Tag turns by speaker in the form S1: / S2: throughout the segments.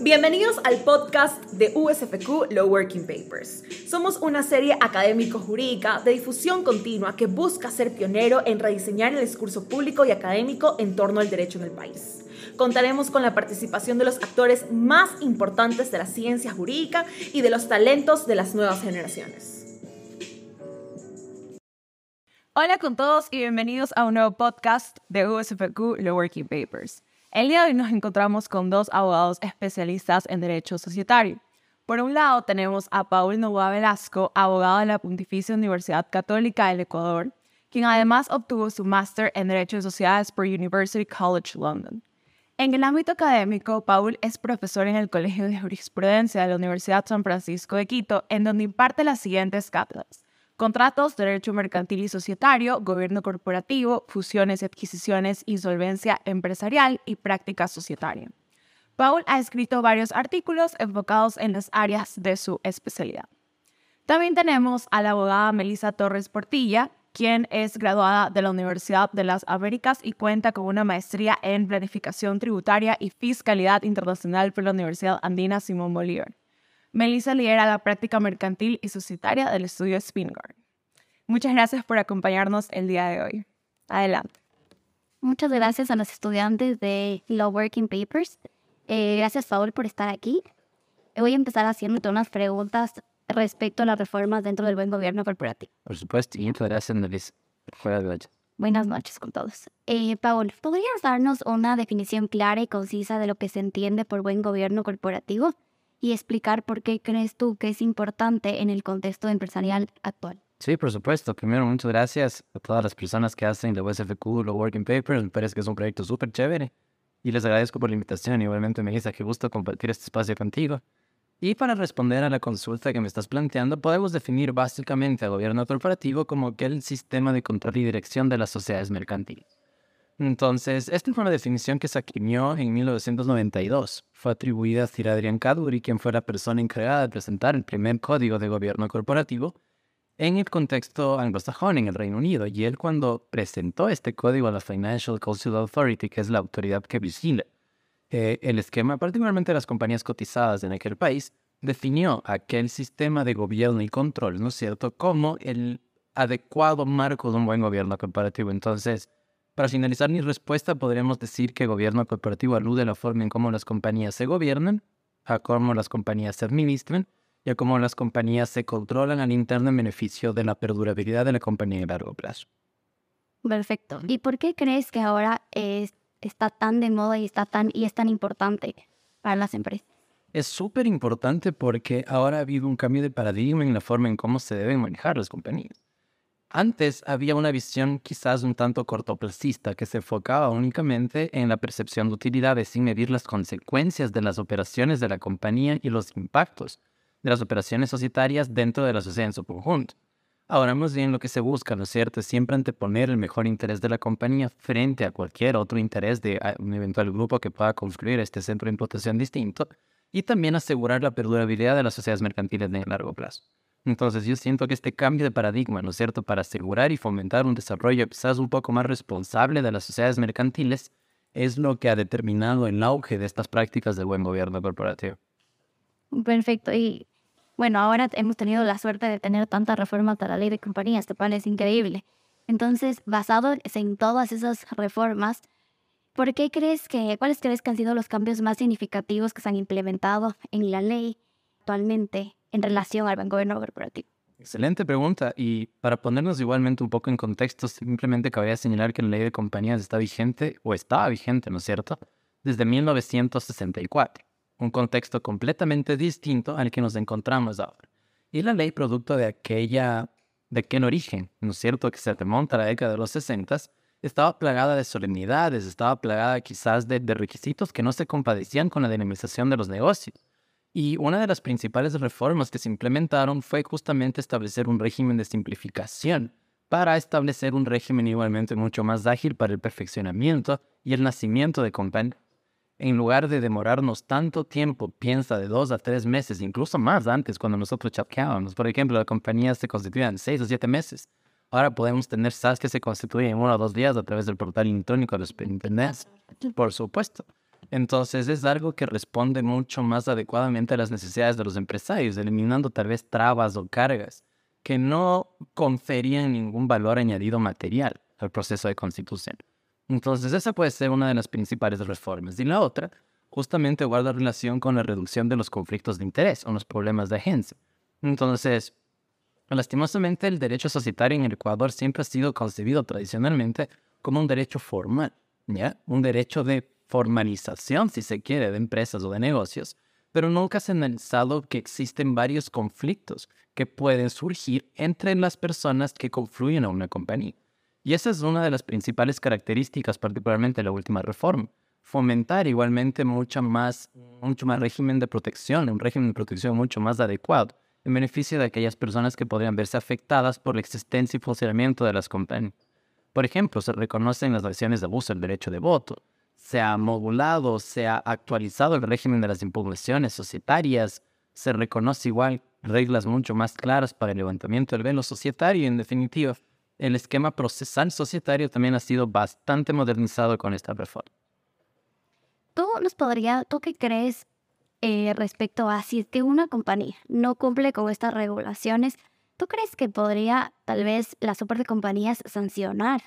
S1: Bienvenidos al podcast de USFQ Law Working Papers. Somos una serie académico-jurídica de difusión continua que busca ser pionero en rediseñar el discurso público y académico en torno al derecho en el país. Contaremos con la participación de los actores más importantes de la ciencia jurídica y de los talentos de las nuevas generaciones.
S2: Hola con todos y bienvenidos a un nuevo podcast de USFQ Law Working Papers. El día de hoy nos encontramos con dos abogados especialistas en Derecho Societario. Por un lado tenemos a Paul Novoa Velasco, abogado de la Pontificia Universidad Católica del Ecuador, quien además obtuvo su máster en Derecho de Sociedades por University College London. En el ámbito académico, Paul es profesor en el Colegio de Jurisprudencia de la Universidad San Francisco de Quito, en donde imparte las siguientes cátedras contratos, derecho mercantil y societario, gobierno corporativo, fusiones y adquisiciones, insolvencia empresarial y práctica societaria. Paul ha escrito varios artículos enfocados en las áreas de su especialidad. También tenemos a la abogada Melissa Torres Portilla, quien es graduada de la Universidad de las Américas y cuenta con una maestría en planificación tributaria y fiscalidad internacional por la Universidad Andina Simón Bolívar. Melissa lidera la práctica mercantil y societaria del estudio Spingard. Muchas gracias por acompañarnos el día de hoy. Adelante.
S3: Muchas gracias a los estudiantes de Law Working Papers. Eh, gracias, Paul, por estar aquí. Voy a empezar haciéndote unas preguntas respecto a las reformas dentro del buen gobierno corporativo.
S4: Por supuesto, y muchas gracias,
S3: Buenas noches con todos. Eh, Paul, ¿podrías darnos una definición clara y concisa de lo que se entiende por buen gobierno corporativo? Y explicar por qué crees tú que es importante en el contexto empresarial actual.
S4: Sí, por supuesto. Primero, muchas gracias a todas las personas que hacen la USFQ, los Working Papers. Me parece que es un proyecto súper chévere. Y les agradezco por la invitación. Igualmente me dice que gusto compartir este espacio contigo. Y para responder a la consulta que me estás planteando, podemos definir básicamente al gobierno corporativo como aquel sistema de control y dirección de las sociedades mercantiles. Entonces, esta fue una definición que se acuñó en 1992. Fue atribuida a Sir Adrian Cadbury, quien fue la persona encargada de presentar el primer código de gobierno corporativo en el contexto anglosajón en el Reino Unido. Y él cuando presentó este código a la Financial Council Authority, que es la autoridad que vigila eh, el esquema, particularmente las compañías cotizadas en aquel país, definió aquel sistema de gobierno y control, ¿no es cierto?, como el adecuado marco de un buen gobierno corporativo. Entonces, para finalizar mi respuesta, podríamos decir que gobierno corporativo alude a la forma en cómo las compañías se gobiernan, a cómo las compañías se administran y a cómo las compañías se controlan al interno en beneficio de la perdurabilidad de la compañía a largo plazo.
S3: Perfecto. ¿Y por qué crees que ahora está tan de moda y, está tan, y es tan importante para las empresas?
S4: Es súper importante porque ahora ha habido un cambio de paradigma en la forma en cómo se deben manejar las compañías. Antes había una visión quizás un tanto cortoplacista que se enfocaba únicamente en la percepción de utilidades sin medir las consecuencias de las operaciones de la compañía y los impactos de las operaciones societarias dentro de la sociedad en su conjunto. Ahora más bien lo que se busca, ¿no es cierto?, siempre anteponer el mejor interés de la compañía frente a cualquier otro interés de un eventual grupo que pueda construir este centro de imputación distinto y también asegurar la perdurabilidad de las sociedades mercantiles de largo plazo. Entonces yo siento que este cambio de paradigma, ¿no es cierto?, para asegurar y fomentar un desarrollo quizás un poco más responsable de las sociedades mercantiles, es lo que ha determinado el auge de estas prácticas de buen gobierno corporativo.
S3: Perfecto. Y bueno, ahora hemos tenido la suerte de tener tanta reforma a la ley de compañías, este es increíble. Entonces, basado en todas esas reformas, ¿por qué crees que, cuáles crees que han sido los cambios más significativos que se han implementado en la ley actualmente en relación al gobierno corporativo?
S4: Excelente pregunta. Y para ponernos igualmente un poco en contexto, simplemente cabría señalar que la ley de compañías está vigente o estaba vigente, ¿no es cierto? Desde 1964. Un contexto completamente distinto al que nos encontramos ahora. Y la ley, producto de aquella, de aquel origen, ¿no es cierto?, que se remonta a la década de los 60, estaba plagada de solemnidades, estaba plagada quizás de, de requisitos que no se compadecían con la dinamización de los negocios. Y una de las principales reformas que se implementaron fue justamente establecer un régimen de simplificación para establecer un régimen igualmente mucho más ágil para el perfeccionamiento y el nacimiento de compañías. En lugar de demorarnos tanto tiempo, piensa de dos a tres meses, incluso más antes cuando nosotros chapeábamos. Por ejemplo, la compañía se constituía en seis o siete meses. Ahora podemos tener SAS que se constituyen en uno o dos días a través del portal electrónico de los Por supuesto. Entonces es algo que responde mucho más adecuadamente a las necesidades de los empresarios, eliminando tal vez trabas o cargas que no conferían ningún valor añadido material al proceso de constitución. Entonces esa puede ser una de las principales reformas. Y la otra justamente guarda relación con la reducción de los conflictos de interés o los problemas de agencia. Entonces, lastimosamente el derecho societario en el Ecuador siempre ha sido concebido tradicionalmente como un derecho formal, ¿ya? Un derecho de formalización, si se quiere, de empresas o de negocios, pero nunca se ha analizado que existen varios conflictos que pueden surgir entre las personas que confluyen a una compañía. Y esa es una de las principales características, particularmente de la última reforma. Fomentar igualmente mucho más, mucho más régimen de protección, un régimen de protección mucho más adecuado, en beneficio de aquellas personas que podrían verse afectadas por la existencia y funcionamiento de las compañías. Por ejemplo, se reconocen las acciones de abuso del derecho de voto, se ha modulado, se ha actualizado el régimen de las impugnaciones societarias, se reconoce igual reglas mucho más claras para el levantamiento del velo societario en definitiva el esquema procesal societario también ha sido bastante modernizado con esta reforma.
S3: ¿Tú nos podría, tú qué crees eh, respecto a si es que una compañía no cumple con estas regulaciones? ¿Tú crees que podría tal vez la super de compañías sancionar?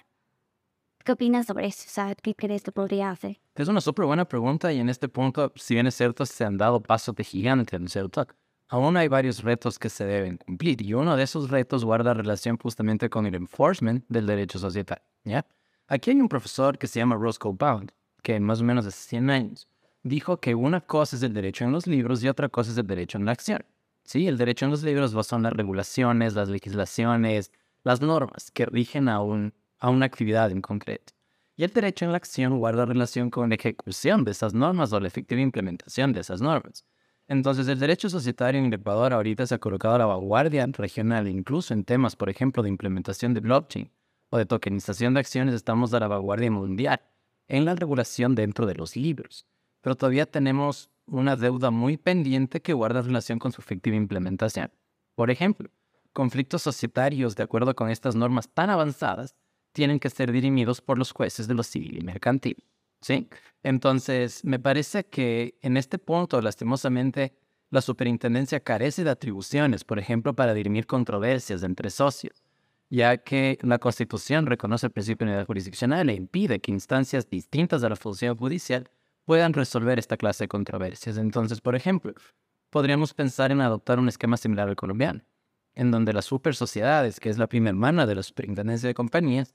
S3: ¿Qué opinas sobre eso? O sea, ¿qué crees que podría hacer?
S4: Es una súper buena pregunta y en este punto, si bien es cierto, se han dado pasos de gigante, ¿no es cierto? aún hay varios retos que se deben cumplir y uno de esos retos guarda relación justamente con el enforcement del derecho societario. ¿ya? Aquí hay un profesor que se llama Roscoe Pound, que más o menos hace 100 años dijo que una cosa es el derecho en los libros y otra cosa es el derecho en la acción. Sí, el derecho en los libros son las regulaciones, las legislaciones, las normas que rigen a, un, a una actividad en concreto. Y el derecho en la acción guarda relación con la ejecución de esas normas o la efectiva implementación de esas normas. Entonces, el derecho societario en Ecuador ahorita se ha colocado a la vanguardia regional, incluso en temas, por ejemplo, de implementación de blockchain o de tokenización de acciones, estamos a la vanguardia mundial en la regulación dentro de los libros. Pero todavía tenemos una deuda muy pendiente que guarda relación con su efectiva implementación. Por ejemplo, conflictos societarios, de acuerdo con estas normas tan avanzadas, tienen que ser dirimidos por los jueces de lo civil y mercantil. ¿sí? Entonces, me parece que en este punto, lastimosamente, la superintendencia carece de atribuciones, por ejemplo, para dirimir controversias entre socios, ya que la Constitución reconoce el principio de unidad jurisdiccional e impide que instancias distintas de la función judicial puedan resolver esta clase de controversias. Entonces, por ejemplo, podríamos pensar en adoptar un esquema similar al colombiano, en donde las super sociedades, que es la primera hermana de la superintendencia de compañías,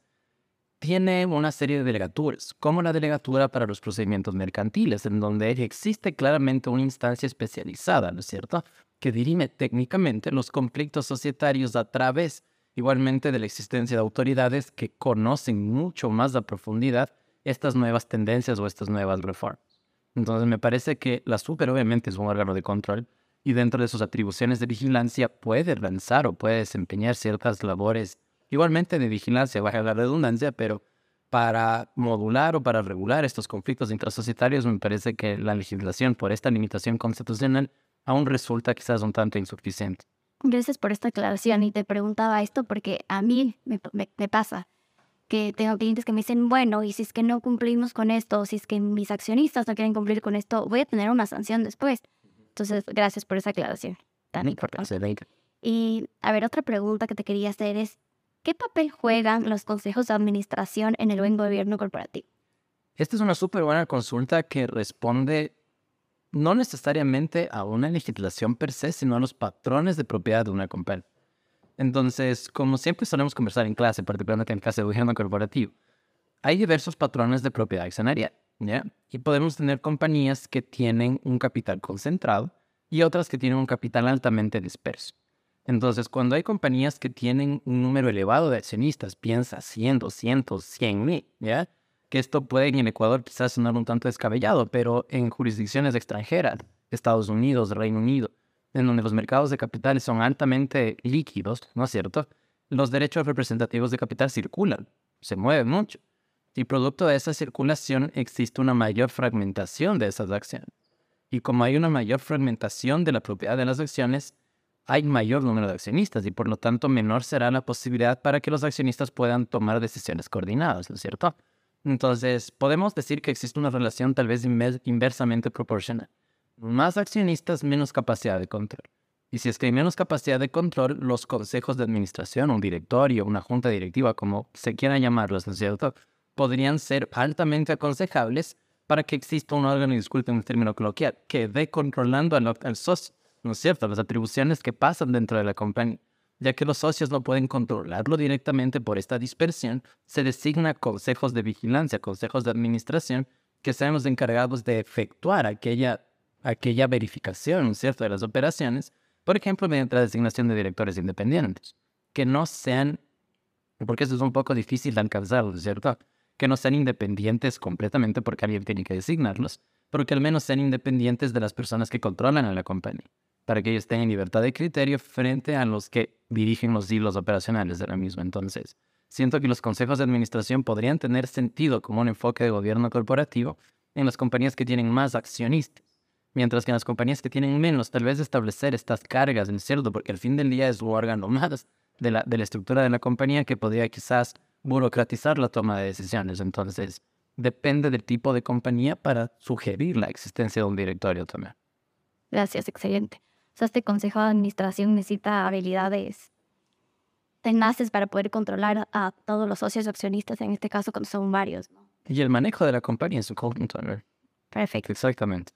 S4: tiene una serie de delegaturas, como la delegatura para los procedimientos mercantiles, en donde existe claramente una instancia especializada, ¿no es cierto?, que dirime técnicamente los conflictos societarios a través igualmente de la existencia de autoridades que conocen mucho más a profundidad estas nuevas tendencias o estas nuevas reformas. Entonces me parece que la super obviamente es un órgano de control y dentro de sus atribuciones de vigilancia puede lanzar o puede desempeñar ciertas labores igualmente de vigilancia, baja la redundancia, pero para modular o para regular estos conflictos intrasocietarios me parece que la legislación por esta limitación constitucional aún resulta quizás un tanto insuficiente.
S3: Gracias por esta aclaración y te preguntaba esto porque a mí me, pasa que tengo clientes que me dicen, bueno, y si es que no cumplimos con esto, o si es que mis accionistas no quieren cumplir con esto, voy a tener una sanción después. Entonces, gracias por esa aclaración tan importante. Y a ver, otra pregunta que te quería hacer es, ¿Qué papel juegan los consejos de administración en el buen gobierno corporativo?
S4: Esta es una súper buena consulta que responde no necesariamente a una legislación per se, sino a los patrones de propiedad de una compañía. Entonces, como siempre solemos conversar en clase, particularmente en clase de gobierno corporativo, hay diversos patrones de propiedad accionaria, ¿ya? Y podemos tener compañías que tienen un capital concentrado y otras que tienen un capital altamente disperso. Entonces, cuando hay compañías que tienen un número elevado de accionistas, piensa 100, 200, 100 mil, ¿ya? Que esto puede en Ecuador quizás sonar un tanto descabellado, pero en jurisdicciones extranjeras, Estados Unidos, Reino Unido, en donde los mercados de capitales son altamente líquidos, ¿no es cierto? Los derechos representativos de capital circulan, se mueven mucho. Y producto de esa circulación existe una mayor fragmentación de esas acciones. Y como hay una mayor fragmentación de la propiedad de las acciones, hay mayor número de accionistas y por lo tanto menor será la posibilidad para que los accionistas puedan tomar decisiones coordinadas, ¿no es cierto? Entonces, podemos decir que existe una relación tal vez inver- inversamente proporcional. Más accionistas, menos capacidad de control. Y si es que hay menos capacidad de control, los consejos de administración, un directorio, una junta directiva, como se quiera llamarlos, ¿no es cierto? Podrían ser altamente aconsejables para que exista un órgano, disculpen el término coloquial, que dé controlando al, al socio, ¿no es cierto? Las atribuciones que pasan dentro de la compañía. Ya que los socios no pueden controlarlo directamente por esta dispersión, se designa consejos de vigilancia, consejos de administración, que sean los encargados de efectuar aquella, aquella verificación, ¿no es cierto?, de las operaciones, por ejemplo, mediante la designación de directores independientes, que no sean, porque eso es un poco difícil de alcanzar, ¿no es cierto?, que no sean independientes completamente porque alguien tiene que designarlos, pero que al menos sean independientes de las personas que controlan a la compañía, para que ellos tengan libertad de criterio frente a los que dirigen los hilos operacionales de la misma. Entonces, siento que los consejos de administración podrían tener sentido como un enfoque de gobierno corporativo en las compañías que tienen más accionistas, mientras que en las compañías que tienen menos, tal vez establecer estas cargas, ¿no es cierto? Porque al fin del día es un órgano más de la, de la estructura de la compañía que podría quizás burocratizar la toma de decisiones. Entonces, depende del tipo de compañía para sugerir la existencia de un directorio también.
S3: Gracias, excelente. O sea, este consejo de administración necesita habilidades tenaces para poder controlar a todos los socios accionistas, en este caso cuando son varios. ¿no?
S4: Y el manejo de la compañía en su conjunto, ¿no?
S3: Perfecto.
S4: Exactamente.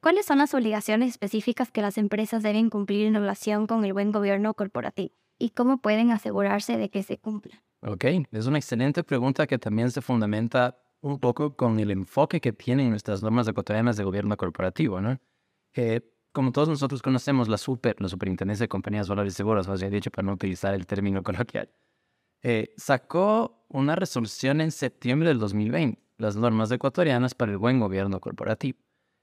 S3: ¿Cuáles son las obligaciones específicas que las empresas deben cumplir en relación con el buen gobierno corporativo? ¿Y cómo pueden asegurarse de que se cumplan?
S4: Ok, es una excelente pregunta que también se fundamenta un poco con el enfoque que tienen nuestras normas ecuatorianas de gobierno corporativo, ¿no? Eh, como todos nosotros conocemos, la SUPER, la Superintendencia de Compañías Valores Seguros, más bien dicho, para no utilizar el término coloquial, eh, sacó una resolución en septiembre del 2020, las normas ecuatorianas para el buen gobierno corporativo.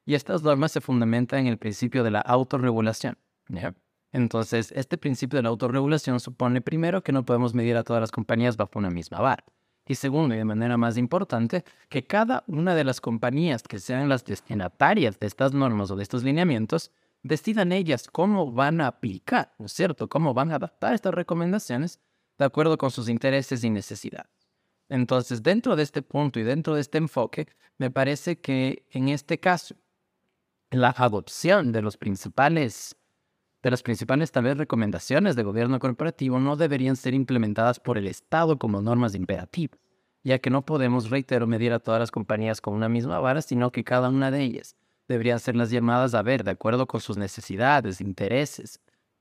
S4: Y estas normas se fundamentan en el principio de la autorregulación. ¿ya? Entonces, este principio de la autorregulación supone primero que no podemos medir a todas las compañías bajo una misma vara. Y segundo, y de manera más importante, que cada una de las compañías que sean las destinatarias de estas normas o de estos lineamientos decidan ellas cómo van a aplicar, ¿no es cierto? Cómo van a adaptar estas recomendaciones de acuerdo con sus intereses y necesidades. Entonces, dentro de este punto y dentro de este enfoque, me parece que en este caso, la adopción de los principales de las principales tal vez recomendaciones de gobierno corporativo no deberían ser implementadas por el Estado como normas imperativas, ya que no podemos, reitero, medir a todas las compañías con una misma vara, sino que cada una de ellas deberían ser las llamadas a ver, de acuerdo con sus necesidades, intereses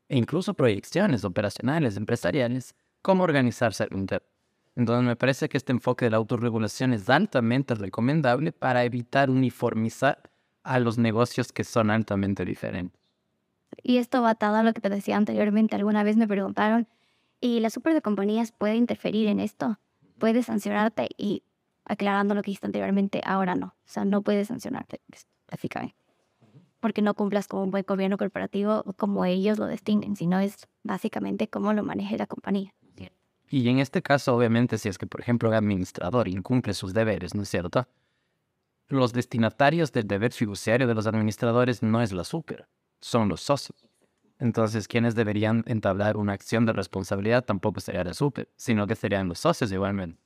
S4: e incluso proyecciones operacionales, empresariales, cómo organizarse al interno. Entonces me parece que este enfoque de la autorregulación es altamente recomendable para evitar uniformizar a los negocios que son altamente diferentes.
S3: Y esto va atado a lo que te decía anteriormente. Alguna vez me preguntaron, ¿y la super de compañías puede interferir en esto? ¿Puede sancionarte? Y aclarando lo que dijiste anteriormente, ahora no. O sea, no puede sancionarte, básicamente. Porque no cumplas con un buen gobierno corporativo como ellos lo distinguen, sino es básicamente cómo lo maneje la compañía.
S4: Y en este caso, obviamente, si es que, por ejemplo, el administrador incumple sus deberes, ¿no es cierto? Los destinatarios del deber fiduciario de los administradores no es la super, son los socios. Entonces, quienes deberían entablar una acción de responsabilidad tampoco sería la super, sino que serían los socios igualmente.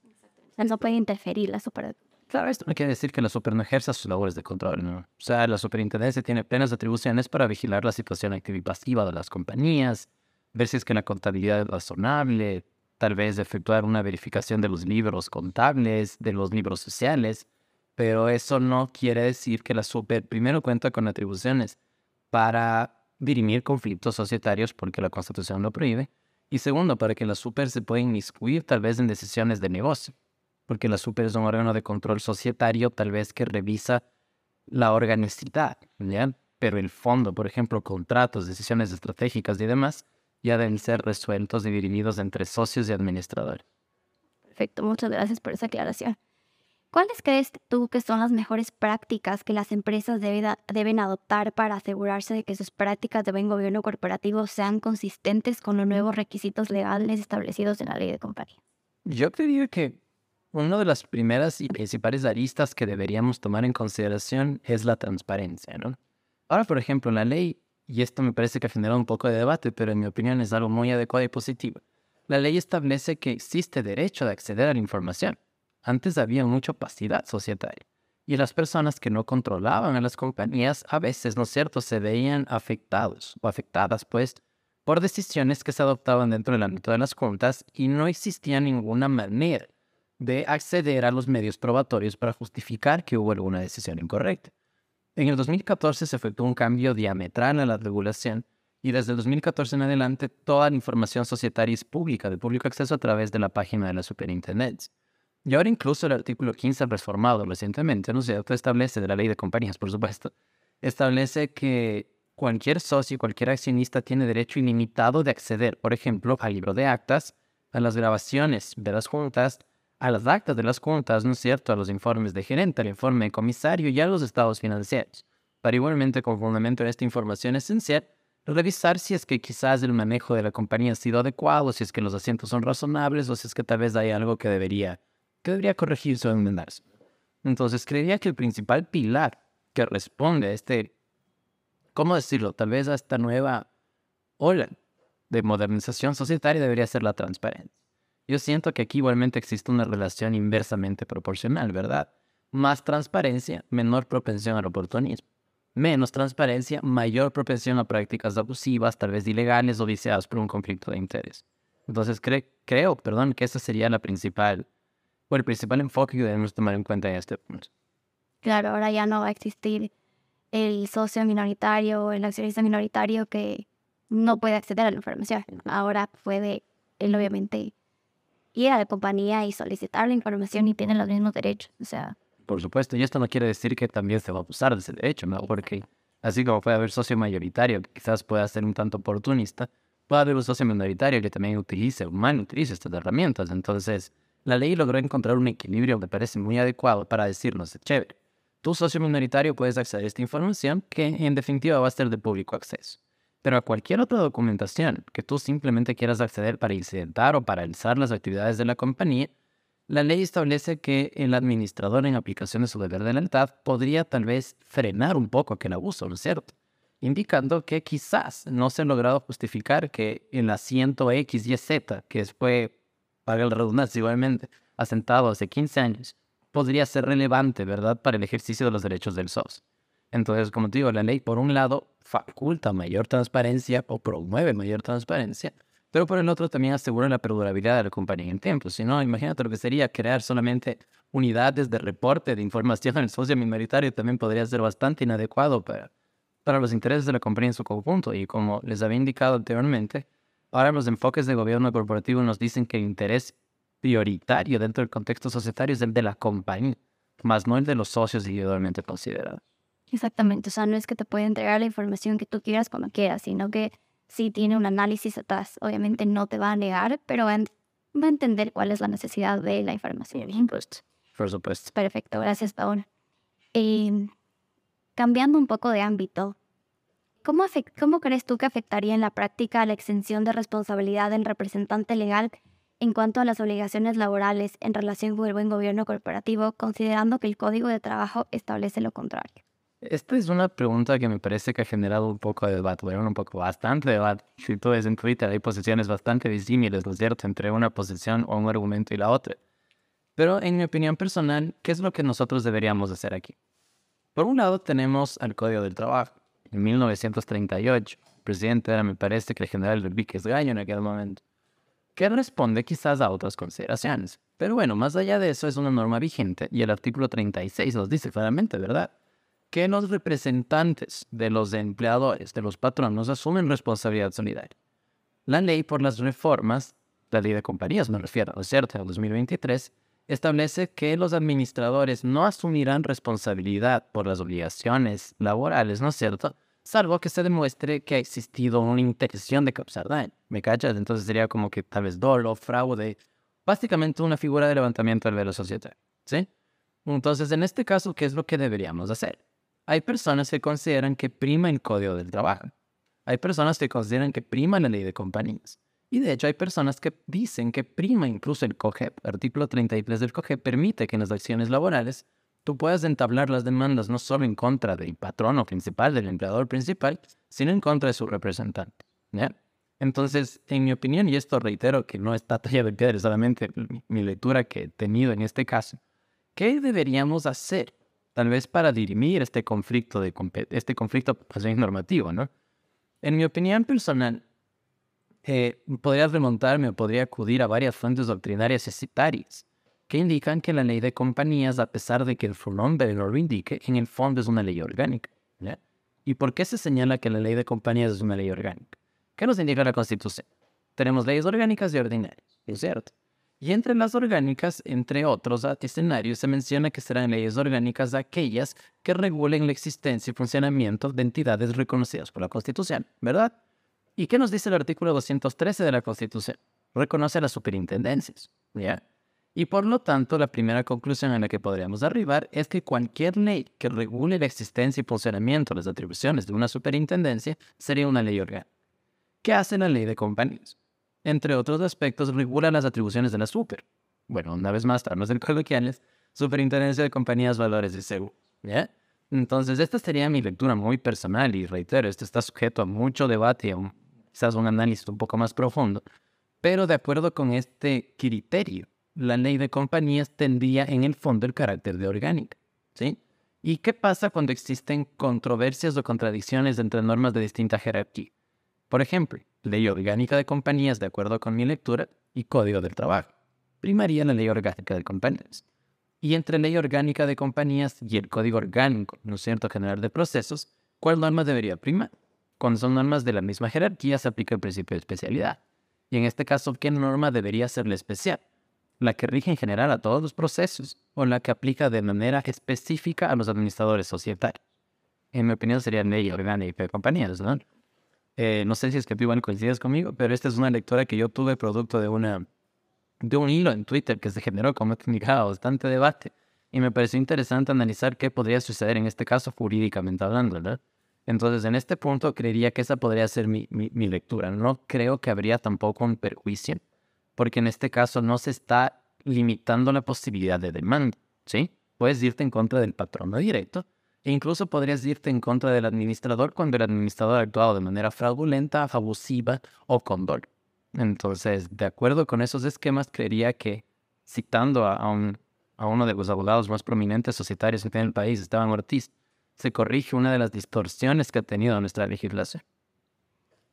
S3: No puede interferir la super.
S4: Claro, esto no quiere decir que la super no ejerza sus labores de control, ¿no? O sea, la superintendencia tiene plenas atribuciones para vigilar la situación activa y pasiva de las compañías, ver si es que la contabilidad es razonable, tal vez efectuar una verificación de los libros contables, de los libros sociales, pero eso no quiere decir que la super primero cuenta con atribuciones para dirimir conflictos societarios porque la Constitución lo prohíbe, y segundo, para que la super se pueda inmiscuir tal vez en decisiones de negocio, porque la super es un órgano de control societario tal vez que revisa la organicidad, ¿ya? Pero el fondo, por ejemplo, contratos, decisiones estratégicas y demás, ya deben ser resueltos y dirimidos entre socios y administradores.
S3: Perfecto, muchas gracias por esa aclaración. ¿Cuáles crees tú que son las mejores prácticas que las empresas debe deben adoptar para asegurarse de que sus prácticas de buen gobierno corporativo sean consistentes con los nuevos requisitos legales establecidos en la ley de compañía?
S4: Yo creería que una de las primeras y principales aristas que deberíamos tomar en consideración es la transparencia, ¿no? Ahora, por ejemplo, la ley, y esto me parece que ha generado un poco de debate, pero en mi opinión es algo muy adecuado y positivo. La ley establece que existe derecho de acceder a la información. Antes había mucha opacidad societaria y las personas que no controlaban a las compañías a veces, ¿no es cierto?, se veían afectados o afectadas, pues, por decisiones que se adoptaban dentro del ámbito de las juntas y no existía ninguna manera de acceder a los medios probatorios para justificar que hubo alguna decisión incorrecta. En el 2014 se efectuó un cambio diametral en la regulación y desde el 2014 en adelante toda la información societaria es pública, de público acceso a través de la página de la superintendencia. Y ahora incluso el artículo 15 reformado recientemente, ¿no establece, de la ley de compañías, por supuesto, establece que cualquier socio, cualquier accionista tiene derecho ilimitado de acceder, por ejemplo, al libro de actas, a las grabaciones de las juntas, a las actas de las juntas, ¿no es cierto?, a los informes de gerente, al informe de comisario y a los estados financieros. Para igualmente, con fundamento en esta información esencial, revisar si es que quizás el manejo de la compañía ha sido adecuado, si es que los asientos son razonables o si es que tal vez hay algo que debería que debería corregirse o enmendarse. Entonces, creería que el principal pilar que responde a este, ¿cómo decirlo? Tal vez a esta nueva ola de modernización societaria debería ser la transparencia. Yo siento que aquí igualmente existe una relación inversamente proporcional, ¿verdad? Más transparencia, menor propensión al oportunismo. Menos transparencia, mayor propensión a prácticas abusivas, tal vez ilegales o viciadas por un conflicto de interés. Entonces creo, perdón, que esa sería la principal o el principal enfoque que debemos tomar en cuenta en este punto.
S3: Claro, ahora ya no va a existir el socio minoritario o el accionista minoritario que no puede acceder a la información. Ahora puede, él obviamente, ir a la compañía y solicitar la información y tiene los mismos derechos. O sea.
S4: Por supuesto, y esto no quiere decir que también se va a abusar de ese derecho, ¿no? Porque así como puede haber socio mayoritario que quizás pueda ser un tanto oportunista, puede haber un socio minoritario que también utilice, mal utilice estas herramientas. Entonces, la ley logró encontrar un equilibrio que parece muy adecuado para decirnos, chévere, tu socio minoritario puedes acceder a esta información que en definitiva va a ser de público acceso. Pero a cualquier otra documentación que tú simplemente quieras acceder para incidentar o paralizar las actividades de la compañía, la ley establece que el administrador en aplicación de su deber de lealtad podría tal vez frenar un poco aquel abuso, ¿no es cierto? Indicando que quizás no se ha logrado justificar que el asiento X y Z, que fue para el redundancia igualmente, asentado hace 15 años, podría ser relevante, ¿verdad?, para el ejercicio de los derechos del SOS. Entonces, como te digo, la ley, por un lado, faculta mayor transparencia o promueve mayor transparencia, pero por el otro también asegura la perdurabilidad de la compañía en tiempo. Si no, imagínate lo que sería crear solamente unidades de reporte de información en el socio minoritario, también podría ser bastante inadecuado para, para los intereses de la compañía en su conjunto. Y como les había indicado anteriormente, Ahora los enfoques de gobierno corporativo nos dicen que el interés prioritario dentro del contexto societario es el de la compañía, más no el de los socios individualmente considerados.
S3: Exactamente, o sea, no es que te pueda entregar la información que tú quieras cuando quieras, sino que si tiene un análisis atrás. Obviamente no te va a negar, pero va a entender cuál es la necesidad de la información.
S4: Por supuesto.
S3: Perfecto, gracias, Paola. Eh, cambiando un poco de ámbito, ¿Cómo, ¿Cómo crees tú que afectaría en la práctica la extensión de responsabilidad del representante legal en cuanto a las obligaciones laborales en relación con el buen gobierno corporativo, considerando que el Código de Trabajo establece lo contrario?
S4: Esta es una pregunta que me parece que ha generado un poco de debate, bueno, un poco bastante debate. Si tú ves en Twitter, hay posiciones bastante disímiles, ¿no es cierto?, entre una posición o un argumento y la otra. Pero en mi opinión personal, ¿qué es lo que nosotros deberíamos hacer aquí? Por un lado, tenemos al Código del Trabajo en 1938. El presidente era, me parece, que el general Enriquez Gallo en aquel momento, que responde quizás a otras consideraciones. Pero bueno, más allá de eso es una norma vigente y el artículo 36 nos dice claramente, ¿verdad? Que los representantes de los empleadores, de los patronos, asumen responsabilidad solidaria. La ley por las reformas, la ley de compañías me refiero, ¿no es cierto?, en 2023, establece que los administradores no asumirán responsabilidad por las obligaciones laborales, ¿no es cierto?, salvo que se demuestre que ha existido una intención de causar daño. ¿Me cachas? Entonces sería como que tal vez dolo, fraude, básicamente una figura de levantamiento del velo societario, ¿sí? Entonces, en este caso, ¿qué es lo que deberíamos hacer? Hay personas que consideran que prima el código del trabajo. Hay personas que consideran que prima la ley de compañías. Y de hecho hay personas que dicen que prima incluso el COGEP. Artículo 33 del COGEP permite que en las acciones laborales tú puedas entablar las demandas no solo en contra del patrono principal, del empleador principal, sino en contra de su representante. Entonces, en mi opinión, y esto reitero que no está talla de piedra, solamente mi lectura que he tenido en este caso, ¿qué deberíamos hacer tal vez para dirimir este conflicto, de, este conflicto normativo, ¿no? En mi opinión personal, eh, podría remontarme o podría acudir a varias fuentes doctrinarias y citarias que indican que la ley de compañías, a pesar de que su nombre no lo indique, en el fondo es una ley orgánica. ¿ya? ¿Y por qué se señala que la ley de compañías es una ley orgánica? ¿Qué nos indica la Constitución? Tenemos leyes orgánicas y ordinarias, ¿es cierto? Y entre las orgánicas, entre otros escenarios, se menciona que serán leyes orgánicas aquellas que regulen la existencia y funcionamiento de entidades reconocidas por la Constitución, ¿verdad? ¿Y qué nos dice el artículo 213 de la Constitución? Reconoce las superintendencias, ¿ya? Y por lo tanto, la primera conclusión a la que podríamos arribar es que cualquier ley que regule la existencia y funcionamiento de las atribuciones de una superintendencia sería una ley orgánica. ¿Qué hace la ley de compañías? Entre otros aspectos, regula las atribuciones de la super. Bueno, una vez más, para no coloquiales, Superintendencia de Compañías Valores de Seguro. ¿Ya? Entonces, esta sería mi lectura muy personal y reitero, esto está sujeto a mucho debate y a un- quizás un análisis un poco más profundo. Pero de acuerdo con este criterio, la ley de compañías tendría en el fondo el carácter de orgánica. ¿sí? ¿Y qué pasa cuando existen controversias o contradicciones entre normas de distinta jerarquía? Por ejemplo, ley orgánica de compañías de acuerdo con mi lectura y código del trabajo. Primaría la ley orgánica de compañías. Y entre ley orgánica de compañías y el código orgánico, ¿no es cierto?, general de procesos, ¿cuál norma debería primar? Cuando son normas de la misma jerarquía se aplica el principio de especialidad. Y en este caso, ¿qué norma debería ser la especial? ¿La que rige en general a todos los procesos o la que aplica de manera específica a los administradores societarios? En mi opinión sería ley orgánica de compañías, ¿no? Eh, no sé si es que tú coincides conmigo, pero esta es una lectura que yo tuve producto de una de un hilo en Twitter que se generó como indicaba bastante debate y me pareció interesante analizar qué podría suceder en este caso jurídicamente hablando, ¿verdad? Entonces, en este punto creería que esa podría ser mi, mi, mi lectura. No creo que habría tampoco un perjuicio, porque en este caso no se está limitando la posibilidad de demanda, ¿sí? Puedes irte en contra del patrono directo e incluso podrías irte en contra del administrador cuando el administrador ha actuado de manera fraudulenta, abusiva o con. Entonces, de acuerdo con esos esquemas, creería que, citando a, un, a uno de los abogados más prominentes societarios que tiene el país, Esteban Ortiz, se corrige una de las distorsiones que ha tenido nuestra legislación.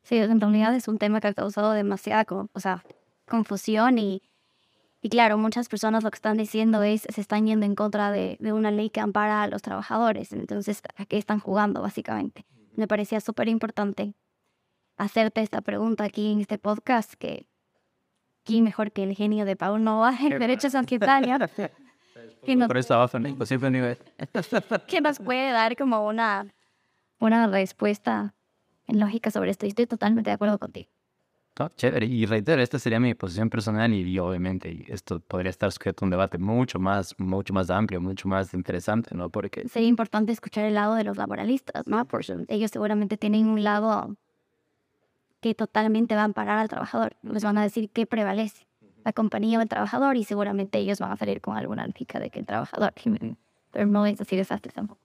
S3: Sí, en realidad es un tema que ha causado demasiada o sea, confusión y, y claro, muchas personas lo que están diciendo es se están yendo en contra de, de una ley que ampara a los trabajadores. Entonces, ¿a qué están jugando básicamente? Me parecía súper importante hacerte esta pregunta aquí en este podcast que ¿quién mejor que el genio de Paul Nova en Derechos Sanitarios? que nos, que nos puede dar como una, una respuesta en lógica sobre esto. Y estoy totalmente de acuerdo contigo.
S4: No, chévere. Y reitero, esta sería mi posición personal y, y obviamente esto podría estar sujeto a un debate mucho más, mucho más amplio, mucho más interesante, ¿no? Porque
S3: sería importante escuchar el lado de los laboralistas, ¿no? Porque ellos seguramente tienen un lado que totalmente va a amparar al trabajador. Les van a decir qué prevalece, la compañía o el trabajador, y seguramente ellos van a salir con alguna lógica de que el trabajador. Pero no es así de fácil tampoco.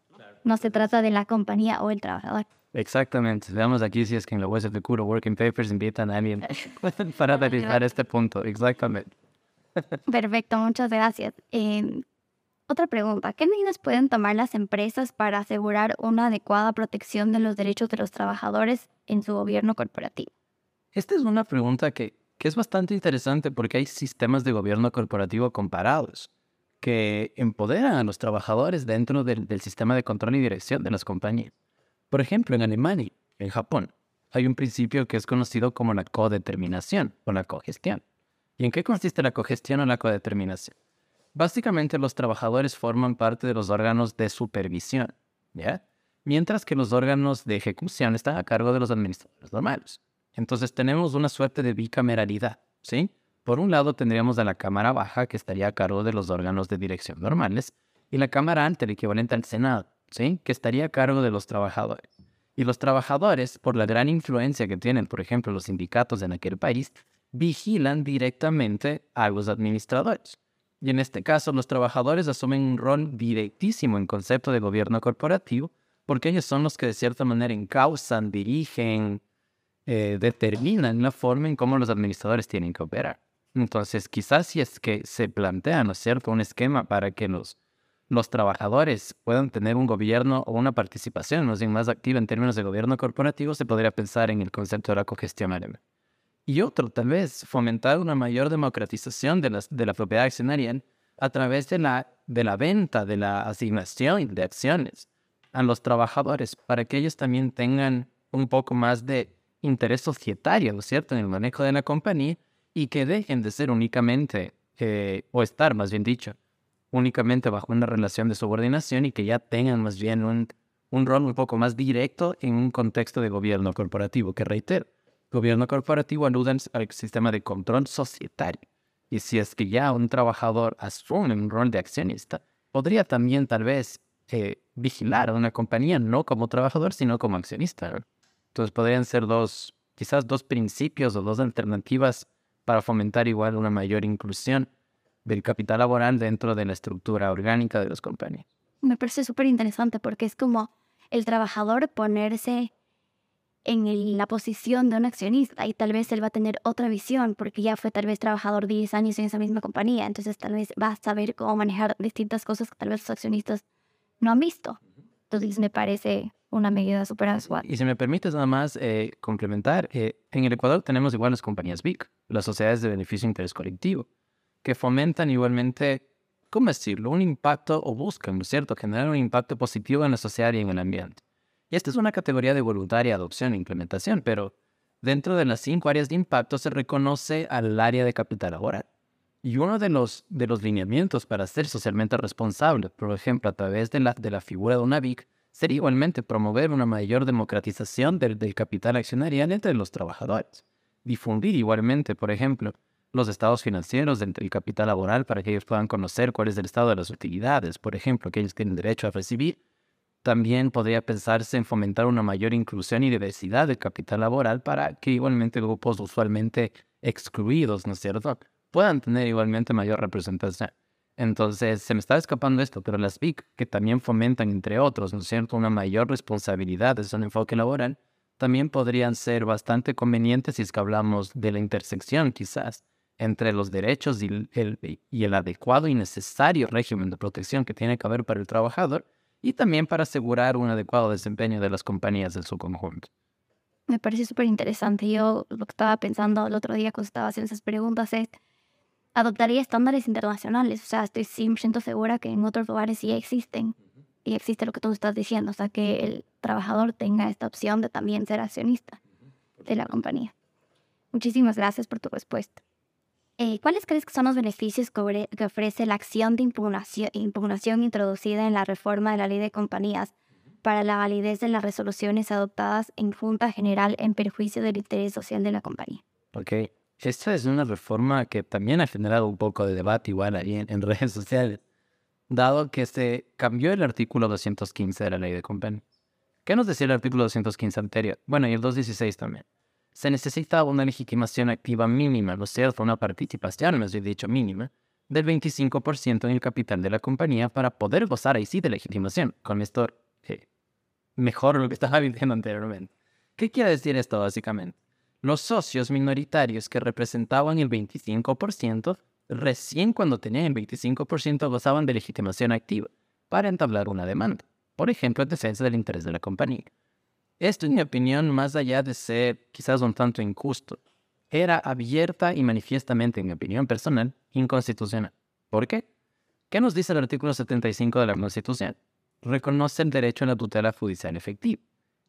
S3: No se trata de la compañía o el trabajador.
S4: Exactamente. Veamos aquí si es que en la USF Curo Working Papers invitan a alguien para analizar este punto. Exactamente.
S3: Perfecto, muchas gracias. Eh, otra pregunta, ¿qué medidas pueden tomar las empresas para asegurar una adecuada protección de los derechos de los trabajadores en su gobierno corporativo?
S4: Esta es una pregunta que, que es bastante interesante porque hay sistemas de gobierno corporativo comparados que empoderan a los trabajadores dentro del, sistema de control y dirección de las compañías. Por ejemplo, en Alemania, en Japón, hay un principio que es conocido como la codeterminación o la cogestión. ¿Y en qué consiste la cogestión o la codeterminación? Básicamente los trabajadores forman parte de los órganos de supervisión, ¿ya? Mientras que los órganos de ejecución están a cargo de los administradores normales. Entonces tenemos una suerte de bicameralidad, ¿sí? Por un lado tendríamos a la Cámara Baja, que estaría a cargo de los órganos de dirección normales, y la Cámara Alta, el equivalente al Senado, ¿sí? Que estaría a cargo de los trabajadores. Y los trabajadores, por la gran influencia que tienen, por ejemplo, los sindicatos en aquel país, vigilan directamente a los administradores. Y en este caso, los trabajadores asumen un rol directísimo en concepto de gobierno corporativo, porque ellos son los que de cierta manera encausan, dirigen, eh, determinan la forma en cómo los administradores tienen que operar. Entonces, quizás si es que se plantea, ¿no es cierto?, un esquema para que los, los trabajadores puedan tener un gobierno o una participación más bien más activa en términos de gobierno corporativo, se podría pensar en el concepto de la cogestión alemana. Y otro, tal vez, fomentar una mayor democratización de, las, de la propiedad accionaria a través de la, de la venta, de la asignación de acciones a los trabajadores, para que ellos también tengan un poco más de interés societario, ¿no es cierto?, en el manejo de la compañía y que dejen de ser únicamente, eh, o estar más bien dicho, únicamente bajo una relación de subordinación y que ya tengan más bien un, un rol un poco más directo en un contexto de gobierno corporativo, que reitero, gobierno corporativo alude al sistema de control societario. Y si es que ya un trabajador asume un rol de accionista, podría también tal vez eh, vigilar a una compañía no como trabajador, sino como accionista. Entonces podrían ser dos, quizás dos principios o dos alternativas para fomentar igual una mayor inclusión del capital laboral dentro de la estructura orgánica de las compañías.
S3: Me parece súper interesante porque es como el trabajador ponerse en la posición de un accionista y tal vez él va a tener otra visión porque ya fue tal vez trabajador 10 años en esa misma compañía, entonces tal vez va a saber cómo manejar distintas cosas que tal vez los accionistas no han visto. Entonces me parece una medida súper adecuada.
S4: Y si me permites nada más eh, complementar, eh, en el Ecuador tenemos igual las compañías BIC, las sociedades de beneficio interés colectivo, que fomentan igualmente, ¿cómo decirlo?, un impacto o buscan, ¿no es cierto?, generar un impacto positivo en la sociedad y en el ambiente. Y esta es una categoría de voluntaria adopción e implementación, pero dentro de las cinco áreas de impacto se reconoce al área de capital laboral. Y uno de los, de los lineamientos para ser socialmente responsable, por ejemplo, a través de la, de la figura de una BIC, sería igualmente promover una mayor democratización del, capital accionarial entre los trabajadores. Difundir igualmente, por ejemplo, los estados financieros del, del, capital laboral para que ellos puedan conocer cuál es el estado de las utilidades, por ejemplo, que ellos tienen derecho a recibir también podría pensarse en fomentar una mayor inclusión y diversidad del capital laboral para que igualmente grupos usualmente excluidos, ¿no es cierto?, puedan tener igualmente mayor representación. Entonces, se me está escapando esto, pero las BIC, que también fomentan, entre otros, ¿no es cierto?, una mayor responsabilidad desde un enfoque laboral, también podrían ser bastante convenientes si es que hablamos de la intersección, quizás, entre los derechos y el, y el adecuado y necesario régimen de protección que tiene que haber para el trabajador y también para asegurar un adecuado desempeño de las compañías en su conjunto.
S3: Me parece súper interesante. Yo lo que estaba pensando el otro día cuando estaba haciendo esas preguntas es, adoptaría estándares internacionales. O sea, estoy 100% segura que en otros lugares sí existen. Y existe lo que tú estás diciendo. O sea, que el trabajador tenga esta opción de también ser accionista de la compañía. Muchísimas gracias por tu respuesta. Eh, ¿Cuáles crees que son los beneficios que ofrece la acción de impugnación, impugnación, introducida en la reforma de la ley de compañías para la validez de las resoluciones adoptadas en Junta General en perjuicio del interés social de la compañía?
S4: Ok, esta es una reforma que también ha generado un poco de debate igual ahí en, en redes sociales, dado que se cambió el artículo 215 de la ley de compañías. ¿Qué nos decía el artículo 215 anterior? Bueno, y el 216 también se necesita una legitimación activa mínima, ¿no es cierto? Una participación, me he dicho, mínima, del 25% en el capital de la compañía para poder gozar ahí sí de legitimación. Con esto, eh, mejor lo que estaba diciendo anteriormente. ¿Qué quiere decir esto básicamente? Los socios minoritarios que representaban el 25%, recién cuando tenían el 25% gozaban de legitimación activa para entablar una demanda, por ejemplo, en defensa del interés de la compañía. Esto, en mi opinión, más allá de ser quizás un tanto injusto, era abierta y manifiestamente, en mi opinión personal, inconstitucional. ¿Por qué? ¿Qué nos dice el artículo 75 de la Constitución? Reconoce el derecho a la tutela judicial efectiva.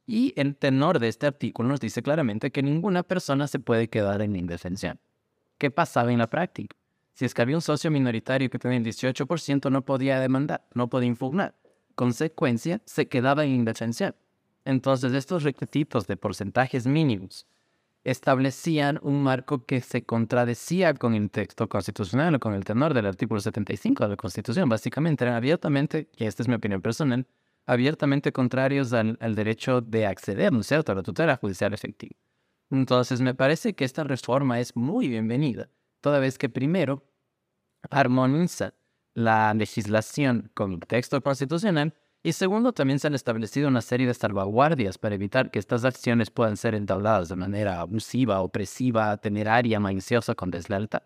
S4: Y el tenor de este artículo nos dice claramente que ninguna persona se puede quedar en indefensión. ¿Qué pasaba en la práctica? Si es que había un socio minoritario que tenía el 18%, no podía demandar, no podía impugnar. Consecuencia, se quedaba en indefensión. Entonces, estos requisitos de porcentajes mínimos establecían un marco que se contradecía con el texto constitucional o con el tenor del artículo 75 de la Constitución. Básicamente abiertamente, y esta es mi opinión personal, abiertamente contrarios al, derecho de acceder, ¿no es cierto?, a la tutela judicial efectiva. Entonces, me parece que esta reforma es muy bienvenida, toda vez que primero armoniza la legislación con el texto constitucional Y segundo, también se han establecido una serie de salvaguardias para evitar que estas acciones puedan ser entabladas de manera abusiva, opresiva, temeraria, maliciosa con deslealtad.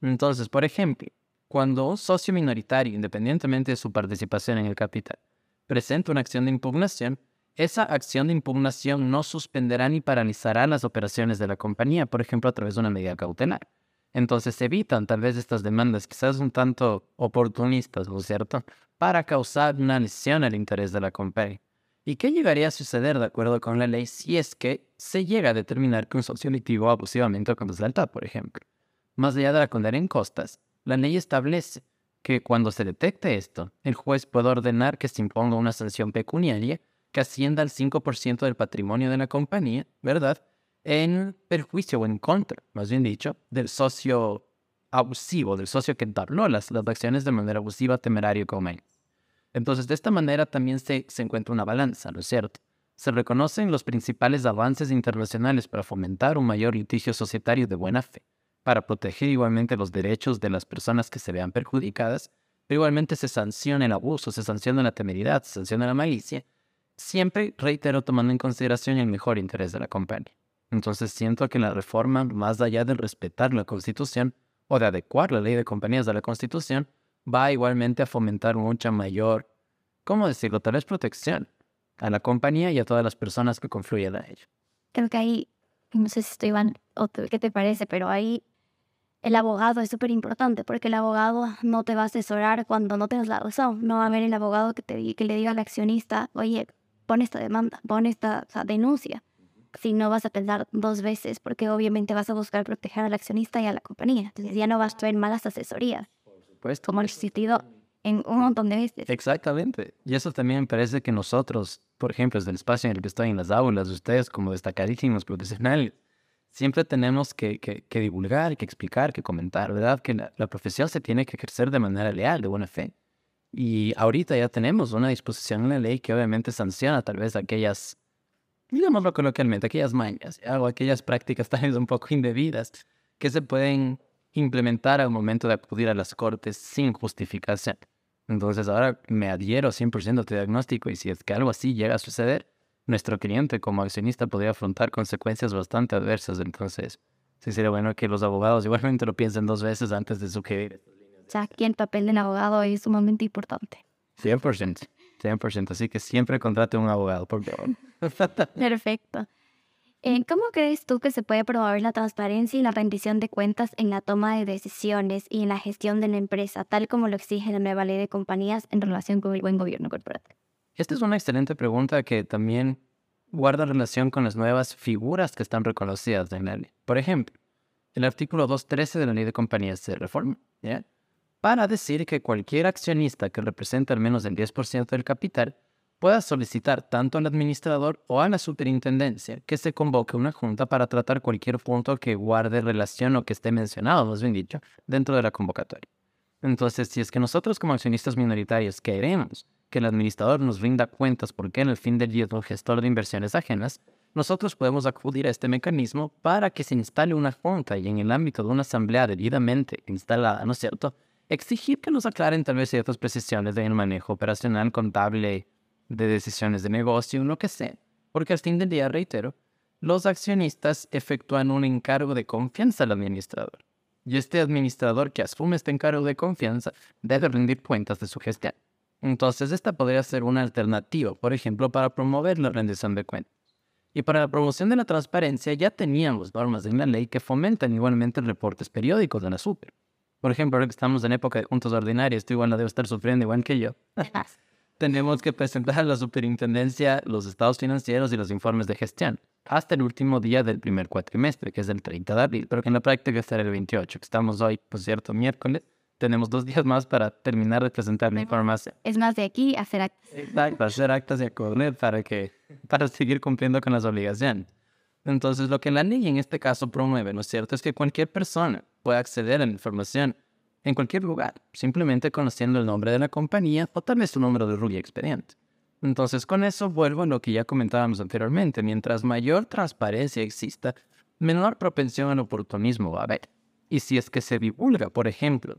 S4: Entonces, por ejemplo, cuando un socio minoritario, independientemente de su participación en el capital, presenta una acción de impugnación, esa acción de impugnación no suspenderá ni paralizará las operaciones de la compañía, por ejemplo, a través de una medida cautelar. Entonces se evitan tal vez estas demandas quizás un tanto oportunistas, ¿no es cierto?, para causar una lesión al interés de la compañía. ¿Y qué llegaría a suceder de acuerdo con la ley si es que se llega a determinar que un socio litigó abusivamente con deslealtad, por ejemplo? Más allá de la condena en costas, la ley establece que cuando se detecte esto, el juez puede ordenar que se imponga una sanción pecuniaria que ascienda al 5% del patrimonio de la compañía, ¿verdad? En perjuicio o en contra, más bien dicho, del socio abusivo, del socio que entabló las, las acciones de manera abusiva, temeraria o común. Entonces, de esta manera también se, se encuentra una balanza, ¿no es cierto? Se reconocen los principales avances internacionales para fomentar un mayor litigio societario de buena fe para proteger igualmente los derechos de las personas que se vean perjudicadas, pero igualmente se sanciona el abuso, se sanciona la temeridad, se sanciona la malicia, siempre, reitero, tomando en consideración el mejor interés de la compañía. Entonces siento que la reforma, más allá de respetar la Constitución o de adecuar la ley de compañías a la Constitución, va igualmente a fomentar mucha mayor, ¿cómo decirlo? Tal vez protección a la compañía y a todas las personas que confluyen a ella.
S3: Creo que ahí, no sé si estoy mal o qué te parece, pero ahí el abogado es súper importante porque el abogado no te va a asesorar cuando no tengas la razón. No va a haber el abogado que, te, que le diga al accionista, oye, pon esta demanda, pon esta denuncia. Si no vas a pensar dos veces porque obviamente vas a buscar proteger al accionista y a la compañía. Entonces ya no vas a tener malas asesorías.
S4: Pues
S3: como el existido en un montón de veces.
S4: Exactamente. Y eso también me parece que nosotros, por ejemplo, desde el espacio en el que estoy en las aulas, ustedes como destacadísimos profesionales, siempre tenemos que, que, divulgar, que explicar, que comentar, ¿verdad? Que la, profesión se tiene que ejercer de manera leal, de buena fe. Y ahorita ya tenemos una disposición en la ley que obviamente sanciona tal vez aquellas, digámoslo coloquialmente, aquellas mañas o aquellas prácticas tal vez un poco indebidas que se pueden implementar al momento de acudir a las cortes sin justificación. Entonces ahora me adhiero 100% a tu diagnóstico y si es que algo así llega a suceder, nuestro cliente como accionista podría afrontar consecuencias bastante adversas. Entonces, sí sería bueno que los abogados igualmente lo piensen dos veces antes de suscribir.
S3: O sea, aquí el papel del abogado es sumamente importante.
S4: 100%, 100%. Así que siempre contrate un abogado, por favor.
S3: Perfecto. Eh, ¿Cómo crees tú que se puede promover la transparencia y la rendición de cuentas en la toma de decisiones y en la gestión de la empresa, tal como lo exige la nueva ley de compañías en relación con el buen gobierno corporativo?
S4: Esta es una excelente pregunta que también guarda relación con las nuevas figuras que están reconocidas en la ley. Por ejemplo, el artículo 2.13 de la ley de compañías se reforma para decir que cualquier accionista que represente al menos el 10% del capital pueda solicitar tanto al administrador o a la superintendencia que se convoque una junta para tratar cualquier punto que guarde relación o que esté mencionado, más bien dicho, dentro de la convocatoria. Entonces, si es que nosotros como accionistas minoritarios queremos que el administrador nos rinda cuentas porque en el fin del día es un gestor de inversiones ajenas, nosotros podemos acudir a este mecanismo para que se instale una junta y en el ámbito de una asamblea debidamente instalada, ¿no es cierto?, exigir que nos aclaren tal vez ciertas precisiones del manejo operacional, contable, de decisiones de negocio, lo que sea. Porque al fin del día, reitero, los accionistas efectúan un encargo de confianza al administrador. Y este administrador que asume este encargo de confianza debe rendir cuentas de su gestión. Entonces, esta podría ser una alternativa, por ejemplo, para promover la rendición de cuentas. Y para la promoción de la transparencia ya teníamos normas en la ley que fomentan igualmente reportes periódicos de la super. Por ejemplo, ahora que estamos en época de juntos ordinarios, tú igual la debo estar sufriendo igual que yo. Tenemos que presentar a la superintendencia los estados financieros y los informes de gestión hasta el último día del primer cuatrimestre, que es el 30 de abril, pero que en la práctica será el 28, que estamos hoy, por cierto, miércoles tenemos dos días más para terminar de presentar la información.
S3: Es más de aquí hacer actas.
S4: Exacto, hacer actas y acordar para, que, para seguir cumpliendo con las obligaciones. Entonces, lo que la ley en este caso promueve, ¿no es cierto?, es que cualquier persona pueda acceder a la información en cualquier lugar, simplemente conociendo el nombre de la compañía o tal vez su número de RUI expediente. Entonces, con eso vuelvo a lo que ya comentábamos anteriormente. Mientras mayor transparencia exista, menor propensión al oportunismo va a haber. Y si es que se divulga, por ejemplo,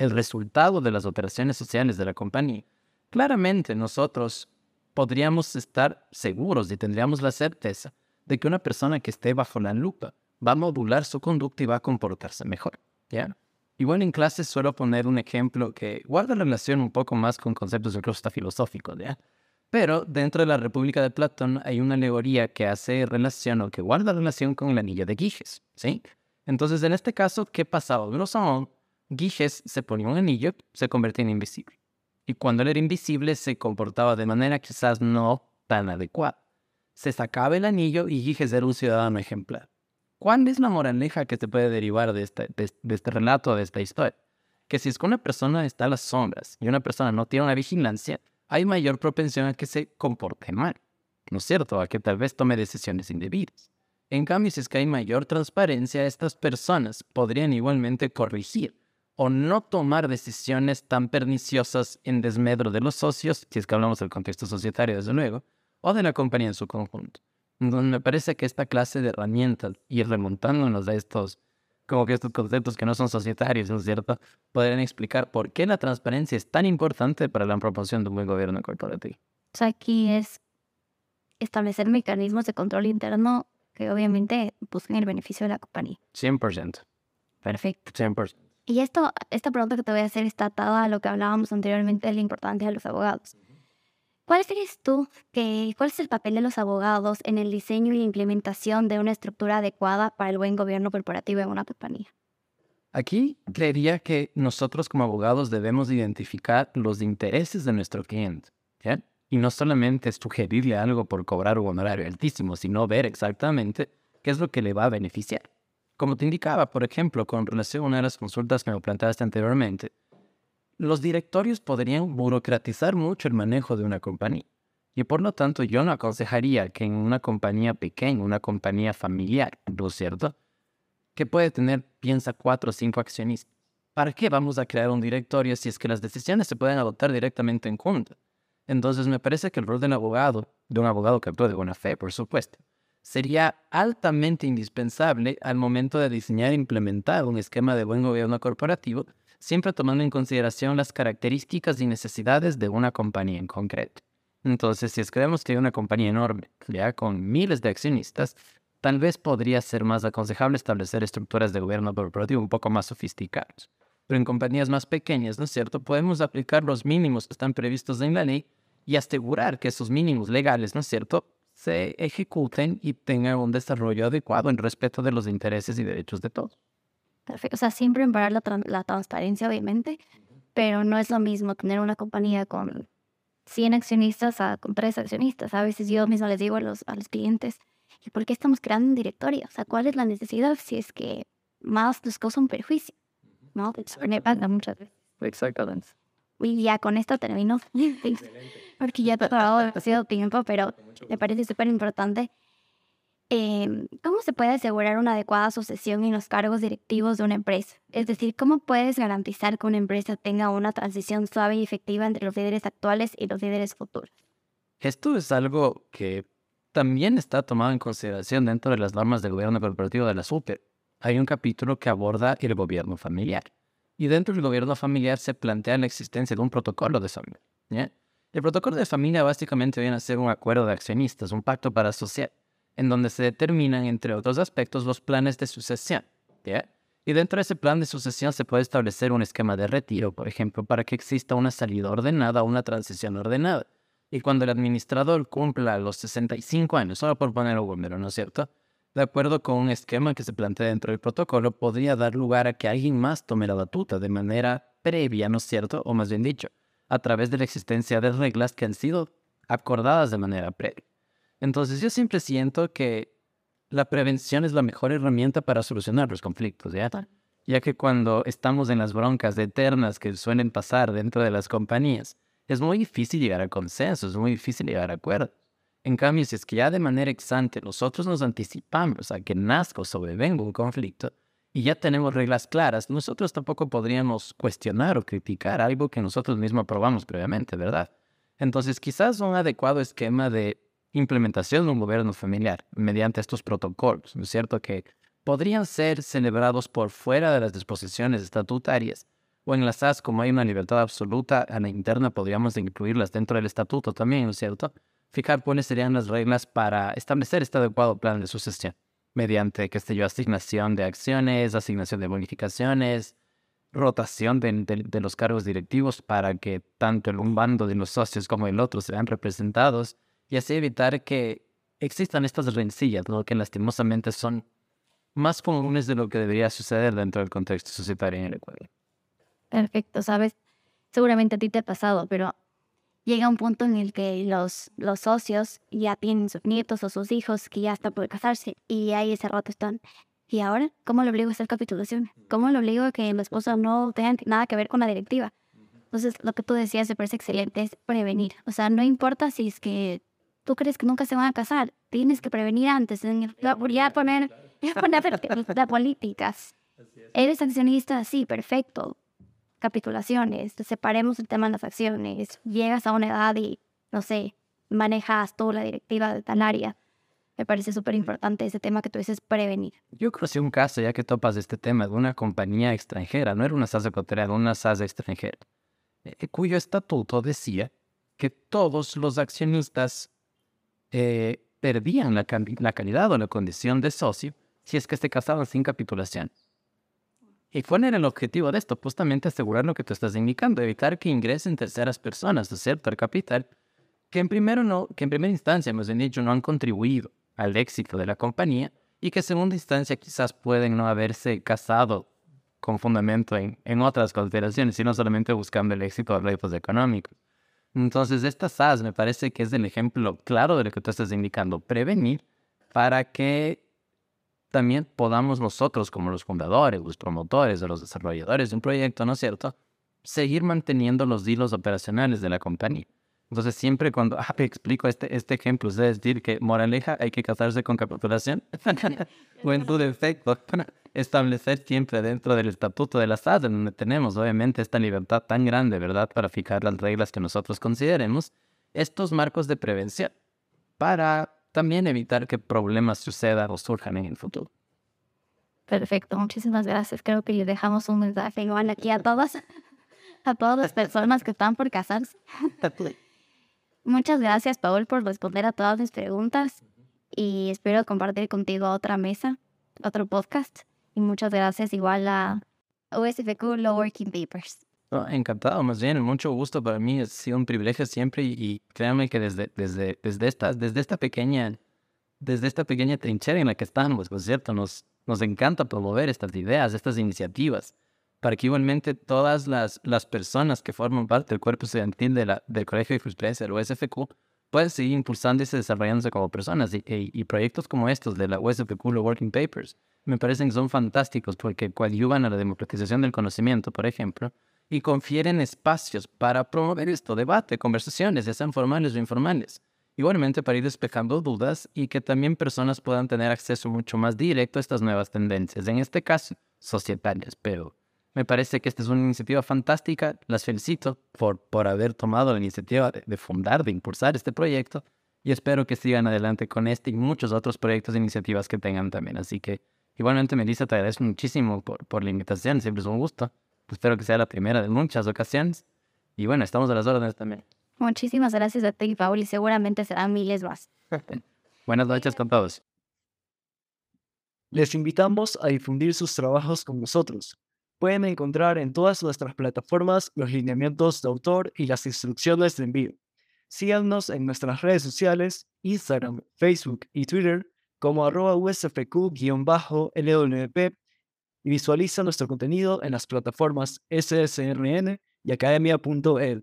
S4: el resultado de las operaciones sociales de la compañía, claramente nosotros podríamos estar seguros y tendríamos la certeza de que una persona que esté bajo la lupa va a modular su conducta y va a comportarse mejor. ¿ya? Igual en clases suelo poner un ejemplo que guarda relación un poco más con conceptos incluso hasta filosóficos, ¿ya? Pero dentro de la República de Platón hay una alegoría que hace relación o que guarda relación con el anillo de Giges, ¿sí? Entonces, en este caso, ¿qué pasaba? Grosso Giges se ponía un anillo, se convertía en invisible. Y cuando él era invisible, se comportaba de manera quizás no tan adecuada. Se sacaba el anillo y Giges era un ciudadano ejemplar. ¿Cuál es la moraleja que se puede derivar de este, de, de este relato, de esta historia? Que si es que una persona está a las sombras y una persona no tiene una vigilancia, hay mayor propensión a que se comporte mal, ¿no es cierto? A que tal vez tome decisiones indebidas. En cambio, si es que hay mayor transparencia, estas personas podrían igualmente corregir o no tomar decisiones tan perniciosas en desmedro de los socios, si es que hablamos del contexto societario, desde luego, o de la compañía en su conjunto. Entonces, me parece que esta clase de herramientas, y remontándonos a estos como que estos conceptos que no son societarios, ¿no es cierto?, podrían explicar por qué la transparencia es tan importante para la promoción de un buen gobierno corporativo.
S3: O sea, aquí es establecer mecanismos de control interno que obviamente busquen el beneficio de la compañía.
S4: 100%.
S3: Perfecto.
S4: 100%.
S3: Y esto, esta pregunta que te voy a hacer está atada a lo que hablábamos anteriormente de la importancia de los abogados. ¿Cuál crees tú que, cuál es el papel de los abogados en el diseño y implementación de una estructura adecuada para el buen gobierno corporativo en una compañía?
S4: Aquí creería que nosotros como abogados debemos identificar los intereses de nuestro cliente. Y no solamente sugerirle algo por cobrar un honorario altísimo, sino ver exactamente qué es lo que le va a beneficiar. Como te indicaba, por ejemplo, con relación a una de las consultas que me planteaste anteriormente, los directorios podrían burocratizar mucho el manejo de una compañía. Y por lo tanto, yo no aconsejaría que en una compañía pequeña, una compañía familiar, ¿no es cierto? Que puede tener, piensa, cuatro o cinco accionistas. ¿Para qué vamos a crear un directorio si es que las decisiones se pueden adoptar directamente en junta? Entonces, me parece que el rol del abogado, de un abogado que actúa de buena fe, por supuesto, sería altamente indispensable al momento de diseñar e implementar un esquema de buen gobierno corporativo siempre tomando en consideración las características y necesidades de una compañía en concreto. Entonces, si es que vemos que hay una compañía enorme, ya con miles de accionistas, tal vez podría ser más aconsejable establecer estructuras de gobierno corporativo un poco más sofisticadas. Pero en compañías más pequeñas, ¿no es cierto?, podemos aplicar los mínimos que están previstos en la ley y asegurar que esos mínimos legales, ¿no es cierto?, se ejecuten y tengan un desarrollo adecuado en respeto de los intereses y derechos de todos.
S3: O sea, siempre emparar la, la transparencia, obviamente, pero no es lo mismo tener una compañía con 100 accionistas a con 3 accionistas. A veces yo mismo les digo a los, a los clientes, ¿y por qué estamos creando un directorio? O sea, ¿cuál es la necesidad si es que más les causa un perjuicio? ¿No? Me pasa muchas veces.
S4: Exactamente.
S3: Y ya con esto termino, porque ya he tardado demasiado tiempo, pero me parece súper importante Em, ¿cómo se puede asegurar una adecuada sucesión en los cargos directivos de una empresa? Es decir, ¿cómo puedes garantizar que una empresa tenga una transición suave y efectiva entre los líderes actuales y los líderes futuros?
S4: Esto es algo que también está tomado en consideración dentro de las normas del gobierno corporativo de la SUPER. Hay un capítulo que aborda el gobierno familiar. Y dentro del gobierno familiar se plantea la existencia de un protocolo de familia. El protocolo de familia básicamente viene a ser un acuerdo de accionistas, un pacto para asociar en donde se determinan, entre otros aspectos, los planes de sucesión. Y dentro de ese plan de sucesión se puede establecer un esquema de retiro, por ejemplo, para que exista una salida ordenada o una transición ordenada. Y cuando el administrador cumpla los 65 años, solo por poner un número, ¿no es cierto? De acuerdo con un esquema que se plantea dentro del protocolo, podría dar lugar a que alguien más tome la batuta de manera previa, ¿no es cierto? O más bien dicho, a través de la existencia de reglas que han sido acordadas de manera previa. Entonces yo siempre siento que la prevención es la mejor herramienta para solucionar los conflictos, ¿ya? Ya que cuando estamos en las broncas eternas que suelen pasar dentro de las compañías, es muy difícil llegar a consensos, es muy difícil llegar a acuerdos. En cambio, si es que ya de manera exante nosotros nos anticipamos a que nazca o sobrevenga un conflicto y ya tenemos reglas claras, nosotros tampoco podríamos cuestionar o criticar algo que nosotros mismos aprobamos previamente, ¿verdad? Entonces, quizás un adecuado esquema de implementación de un gobierno familiar mediante estos protocolos, ¿no es cierto? Que podrían ser celebrados por fuera de las disposiciones estatutarias o en las SAS, como hay una libertad absoluta a la interna, podríamos incluirlas dentro del estatuto también, ¿no es cierto? Fijar cuáles serían las reglas para establecer este adecuado plan de sucesión, mediante, qué sé yo, asignación de acciones, asignación de bonificaciones, rotación de, los cargos directivos para que tanto un bando de los socios como el otro sean representados y así evitar que existan estas rencillas, ¿no? que lastimosamente son más comunes de lo que debería suceder dentro del contexto societario en el Ecuador.
S3: Perfecto, sabes, seguramente a ti te ha pasado, pero llega un punto en el que los, los socios ya tienen sus nietos o sus hijos que ya están por casarse y ahí ese rato están. ¿Y ahora cómo le obligo a hacer capitulación? ¿Cómo le obligo a que el esposo no tenga nada que ver con la directiva? Entonces, lo que tú decías me parece excelente, es prevenir. O sea, no importa si es que tú crees que nunca se van a casar, tienes que prevenir antes, en ya poner, ya poner las políticas. Eres accionista, sí, perfecto. Capitulaciones, separemos el tema de las acciones. Llegas a una edad y, no sé, manejas toda la directiva de tal área. Me parece súper importante ese tema que tú dices, prevenir.
S4: Yo conocí un caso, ya que topas este tema, de una compañía extranjera, no era una SAS ecuatoriana, era una SAS extranjera, eh, cuyo estatuto decía que todos los accionistas eh, perdían la, la calidad o la condición de socio si es que se casaban sin capitulación. ¿Y cuál era el objetivo de esto? Justamente asegurar lo que tú estás indicando, evitar que ingresen terceras personas, ¿no es cierto?, al capital, que en, primero no, que en primera instancia, bien dicho, no han contribuido al éxito de la compañía y que en segunda instancia quizás pueden no haberse casado con fundamento en, en otras consideraciones, sino solamente buscando el éxito de réditos económicos. Entonces, esta SAS me parece que es el ejemplo claro de lo que tú estás indicando, prevenir para que también podamos nosotros, como los fundadores, los promotores o los desarrolladores de un proyecto, ¿no es cierto?, seguir manteniendo los hilos operacionales de la compañía. Entonces, siempre cuando ah, explico este, este ejemplo, es decir, que moraleja, hay que casarse con capitulación, o en tu defecto, establecer siempre dentro del estatuto de la en donde tenemos obviamente esta libertad tan grande, ¿verdad?, para fijar las reglas que nosotros consideremos, estos marcos de prevención, para también evitar que problemas sucedan o surjan en el futuro.
S3: Perfecto, muchísimas gracias. Creo que le dejamos un mensaje igual aquí a todas, a todas las personas que están por casarse. Muchas gracias, Paul, por responder a todas mis preguntas y espero compartir contigo otra mesa, otro podcast. Y muchas gracias igual a USFQ Law Working Papers.
S4: No, encantado, más bien, mucho gusto para mí, ha sido un privilegio siempre y, y créanme que desde, desde, desde, esta, desde esta pequeña desde esta pequeña trinchera en la que estamos, pues cierto, nos, nos encanta promover estas ideas, estas iniciativas, para que igualmente todas las, las personas que forman parte del cuerpo estudiantil de la, del Colegio de Jurisprudencia, el USFQ, puedan seguir impulsándose y desarrollándose como personas. Y, y- y proyectos como estos de la USFQ, los Working Papers, me parecen que son fantásticos porque coadyuvan a la democratización del conocimiento, por ejemplo, y confieren espacios para promover esto, debate, conversaciones, ya sean formales o informales. Igualmente para ir despejando dudas y que también personas puedan tener acceso mucho más directo a estas nuevas tendencias, en este caso, societarias. Pero me parece que esta es una iniciativa fantástica. Las felicito por, por haber tomado la iniciativa de, fundar, de impulsar este proyecto y espero que sigan adelante con este y muchos otros proyectos e iniciativas que tengan también. Así que igualmente, Melissa, te agradezco muchísimo por, por la invitación, siempre es un gusto. Espero que sea la primera de muchas ocasiones. Y bueno, estamos a las órdenes también.
S3: Muchísimas gracias a ti, Paul, y seguramente serán miles más.
S4: Buenas noches con todos.
S5: Les invitamos a difundir sus trabajos con nosotros. Pueden encontrar en todas nuestras plataformas los lineamientos de autor y las instrucciones de envío. Síganos en nuestras redes sociales, Instagram, Facebook y Twitter como arroba USFQ-LWP y visualiza nuestro contenido en las plataformas SSRN y academia.ed.